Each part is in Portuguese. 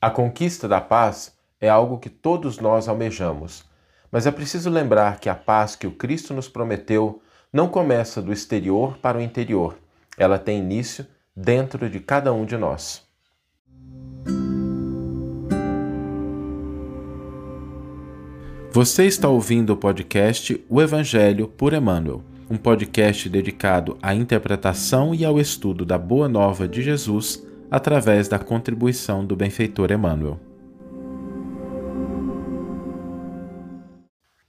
A conquista da paz é algo que todos nós almejamos, mas é preciso lembrar que a paz que o Cristo nos prometeu não começa do exterior para o interior, ela tem início dentro de cada um de nós. Você está ouvindo o podcast O Evangelho por Emmanuel, um podcast dedicado à interpretação e ao estudo da Boa Nova de Jesus através da contribuição do benfeitor Emmanuel.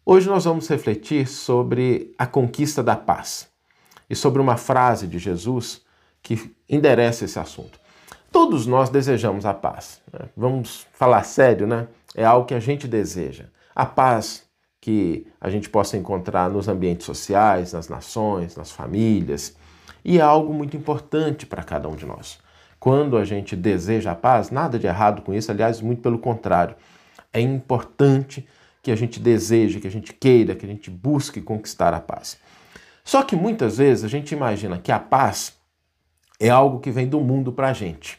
Hoje nós vamos refletir sobre a conquista da paz e sobre uma frase de Jesus que endereça esse assunto. Todos nós desejamos a paz. Né? Vamos falar sério, né? É algo que a gente deseja. A paz que a gente possa encontrar nos ambientes sociais, nas nações, nas famílias. E é algo muito importante para cada um de nós. Quando a gente deseja a paz, nada de errado com isso, aliás, muito pelo contrário. É importante que a gente deseje, que a gente queira, que a gente busque conquistar a paz. Só que muitas vezes a gente imagina que a paz é algo que vem do mundo para a gente,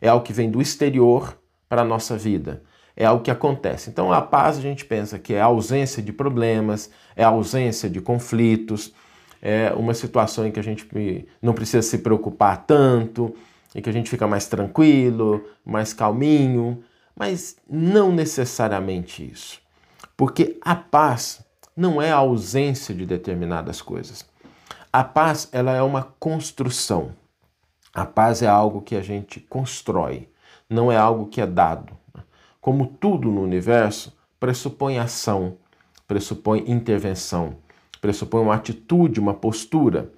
é algo que vem do exterior para a nossa vida, é algo que acontece. Então a paz a gente pensa que é a ausência de problemas, é a ausência de conflitos, é uma situação em que a gente não precisa se preocupar tanto, em que a gente fica mais tranquilo, mais calminho, mas não necessariamente isso. Porque a paz não é a ausência de determinadas coisas. A paz, ela é uma construção. A paz é algo que a gente constrói, não é algo que é dado. Como tudo no universo, pressupõe ação, pressupõe intervenção, pressupõe uma atitude, uma postura.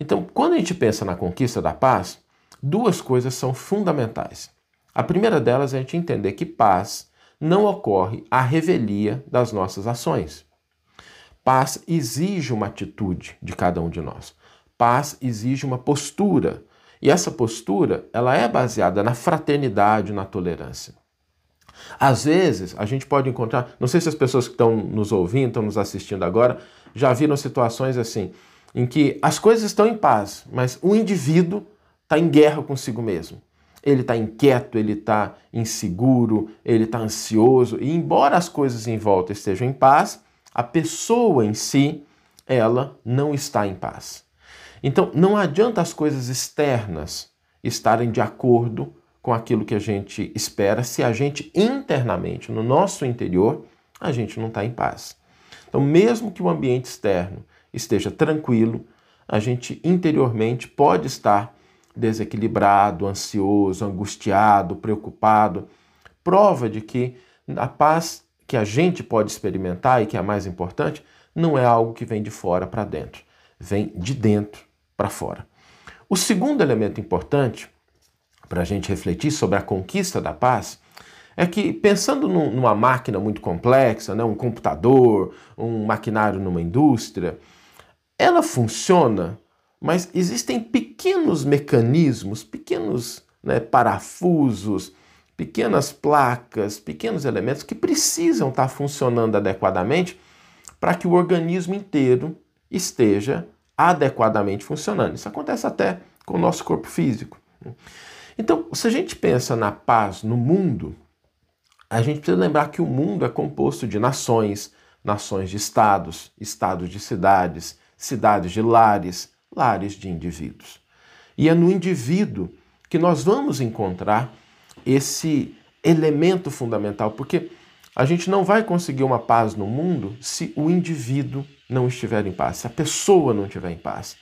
Então, quando a gente pensa na conquista da paz, duas coisas são fundamentais. A primeira delas é a gente entender que paz não ocorre à revelia das nossas ações. Paz exige uma atitude de cada um de nós. Paz exige uma postura. E essa postura, ela é baseada na fraternidade, na tolerância. Às vezes, a gente pode encontrar, não sei se as pessoas que estão nos ouvindo, estão nos assistindo agora, já viram situações assim, em que as coisas estão em paz, mas o indivíduo está em guerra consigo mesmo. Ele está inquieto, ele está inseguro, ele está ansioso. E embora as coisas em volta estejam em paz, a pessoa em si, ela não está em paz. Então, não adianta as coisas externas estarem de acordo com aquilo que a gente espera se a gente internamente, no nosso interior, a gente não está em paz. Então, mesmo que o ambiente externo esteja tranquilo, a gente interiormente pode estar desequilibrado, ansioso, angustiado, preocupado. Prova de que a paz que a gente pode experimentar e que é a mais importante não é algo que vem de fora para dentro, vem de dentro para fora. O segundo elemento importante para a gente refletir sobre a conquista da paz é que, pensando numa máquina muito complexa, né, um computador, um maquinário numa indústria, ela funciona mas existem pequenos mecanismos, pequenos né, parafusos, pequenas placas, pequenos elementos que precisam estar funcionando adequadamente para que o organismo inteiro esteja adequadamente funcionando. Isso acontece até com o nosso corpo físico. Então, se a gente pensa na paz no mundo, a gente precisa lembrar que o mundo é composto de nações, nações de estados, estados de cidades, cidades de lares, lares de indivíduos. E é no indivíduo que nós vamos encontrar esse elemento fundamental, porque a gente não vai conseguir uma paz no mundo se o indivíduo não estiver em paz, se a pessoa não estiver em paz.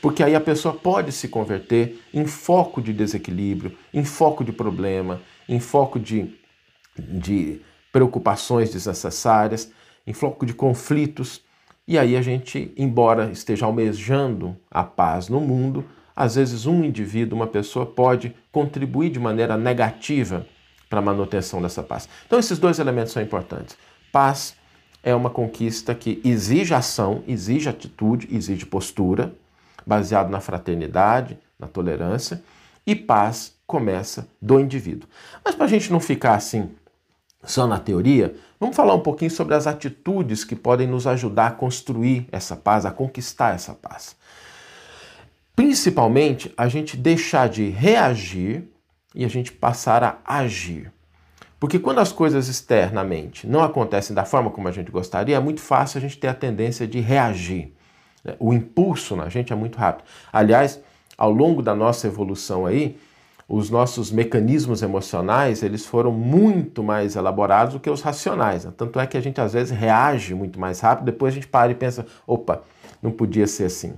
Porque aí a pessoa pode se converter em foco de desequilíbrio, em foco de problema, em foco de, de preocupações desnecessárias, em foco de conflitos. E aí a gente, embora esteja almejando a paz no mundo, às vezes um indivíduo, uma pessoa pode contribuir de maneira negativa para a manutenção dessa paz. Então esses dois elementos são importantes. Paz é uma conquista que exige ação, exige atitude, exige postura, baseado na fraternidade, na tolerância, e paz começa do indivíduo. Mas para a gente não ficar assim só na teoria, vamos falar um pouquinho sobre as atitudes que podem nos ajudar a construir essa paz, a conquistar essa paz. Principalmente a gente deixar de reagir e a gente passar a agir. Porque quando as coisas externamente não acontecem da forma como a gente gostaria, é muito fácil a gente ter a tendência de reagir. Né? O impulso na gente é muito rápido. Aliás, ao longo da nossa evolução aí, os nossos mecanismos emocionais eles foram muito mais elaborados do que os racionais. Né? Tanto é que a gente às vezes reage muito mais rápido, depois a gente para e pensa, opa, não podia ser assim.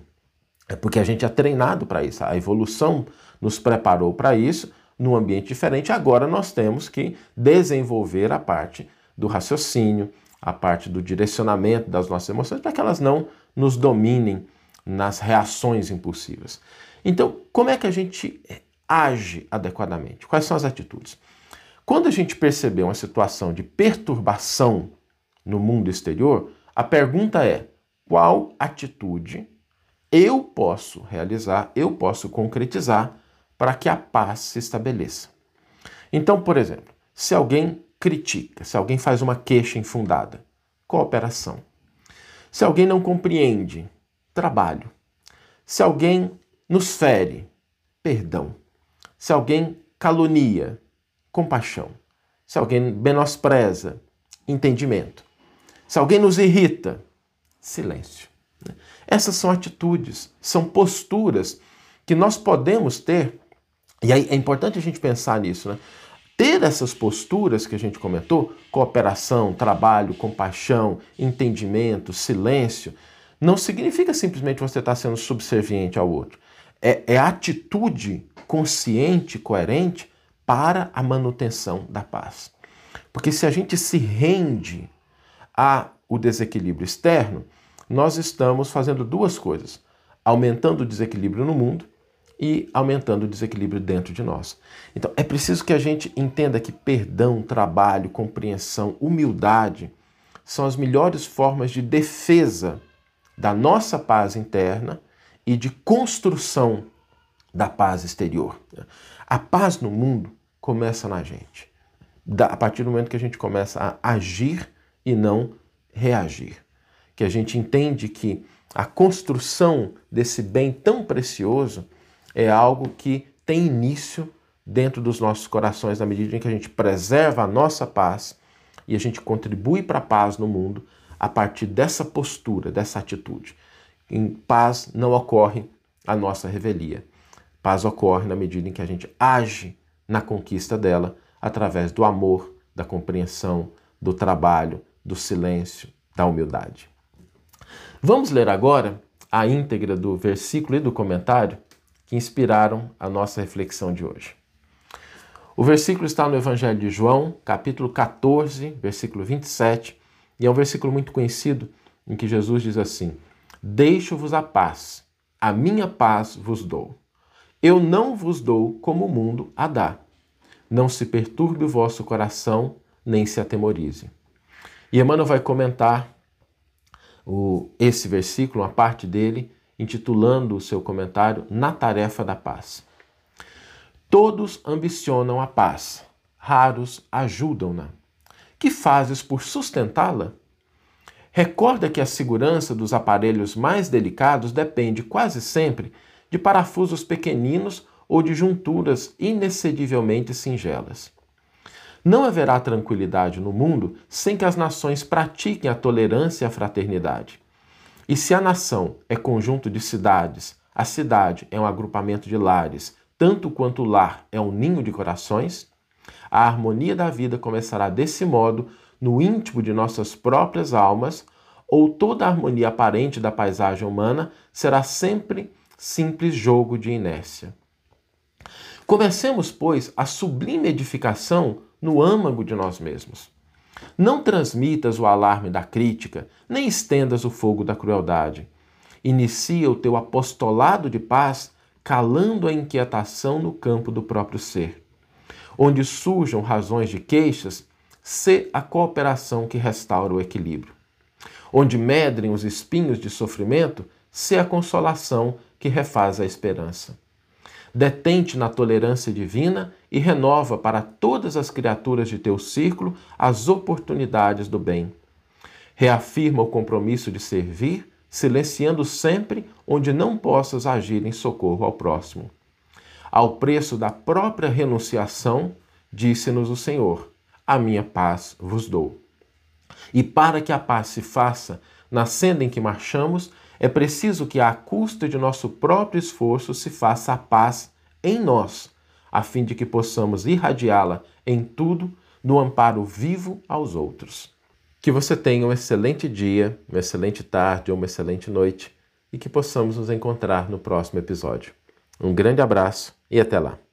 É porque a gente é treinado para isso. A evolução nos preparou para isso num ambiente diferente. Agora nós temos que desenvolver a parte do raciocínio, a parte do direcionamento das nossas emoções, para que elas não nos dominem nas reações impulsivas. Então, como é que a gente age adequadamente? Quais são as atitudes? Quando a gente perceber uma situação de perturbação no mundo exterior, a pergunta é: qual atitude eu posso realizar, eu posso concretizar para que a paz se estabeleça. Então, por exemplo, se alguém critica, se alguém faz uma queixa infundada, cooperação. Se alguém não compreende, trabalho. Se alguém nos fere, perdão. Se alguém calunia, compaixão. Se alguém menospreza, entendimento. Se alguém nos irrita, silêncio. Essas são atitudes, são posturas que nós podemos ter e aí é importante a gente pensar nisso, né? Ter essas posturas que a gente comentou, cooperação, trabalho, compaixão, entendimento, silêncio, não significa simplesmente você estar sendo subserviente ao outro. É, é atitude consciente, coerente para a manutenção da paz. Porque se a gente se rende ao desequilíbrio externo, nós estamos fazendo duas coisas: aumentando o desequilíbrio no mundo e aumentando o desequilíbrio dentro de nós. Então, é preciso que a gente entenda que perdão, trabalho, compreensão, humildade são as melhores formas de defesa da nossa paz interna e de construção da paz exterior. A paz no mundo começa na gente, a partir do momento que a gente começa a agir e não reagir. Que a gente entende que a construção desse bem tão precioso é algo que tem início dentro dos nossos corações na medida em que a gente preserva a nossa paz e a gente contribui para a paz no mundo a partir dessa postura, dessa atitude. Em paz não ocorre a nossa revelia. Paz ocorre na medida em que a gente age na conquista dela através do amor, da compreensão, do trabalho, do silêncio, da humildade. Vamos ler agora a íntegra do versículo e do comentário que inspiraram a nossa reflexão de hoje. O versículo está no Evangelho de João, capítulo 14, versículo 27, e é um versículo muito conhecido em que Jesus diz assim: Deixo-vos a paz, a minha paz vos dou. Eu não vos dou como o mundo a dá. Não se perturbe o vosso coração, nem se atemorize. E Emmanuel vai comentar o, esse versículo, uma parte dele, intitulando o seu comentário Na Tarefa da Paz. Todos ambicionam a paz, raros ajudam-na. Que fazes por sustentá-la? Recorda que a segurança dos aparelhos mais delicados depende quase sempre de parafusos pequeninos ou de junturas inexcedivelmente singelas. Não haverá tranquilidade no mundo sem que as nações pratiquem a tolerância e a fraternidade. E se a nação é conjunto de cidades, a cidade é um agrupamento de lares, tanto quanto o lar é um ninho de corações, a harmonia da vida começará desse modo no íntimo de nossas próprias almas, ou toda a harmonia aparente da paisagem humana será sempre simples jogo de inércia. Comecemos, pois, a sublime edificação no âmago de nós mesmos. Não transmitas o alarme da crítica, nem estendas o fogo da crueldade. Inicia o teu apostolado de paz, calando a inquietação no campo do próprio ser. Onde surjam razões de queixas, sê a cooperação que restaura o equilíbrio. Onde medrem os espinhos de sofrimento, sê a consolação que refaz a esperança. Detente na tolerância divina e renova para todas as criaturas de teu círculo as oportunidades do bem. Reafirma o compromisso de servir, silenciando sempre onde não possas agir em socorro ao próximo. ao preço da própria renunciação, disse-nos o Senhor: A minha paz vos dou. E para que a paz se faça na senda em que marchamos, é preciso que, à custa de nosso próprio esforço, se faça a paz em nós, a fim de que possamos irradiá-la em tudo no amparo vivo aos outros. Que você tenha um excelente dia, uma excelente tarde ou uma excelente noite e que possamos nos encontrar no próximo episódio. Um grande abraço e até lá!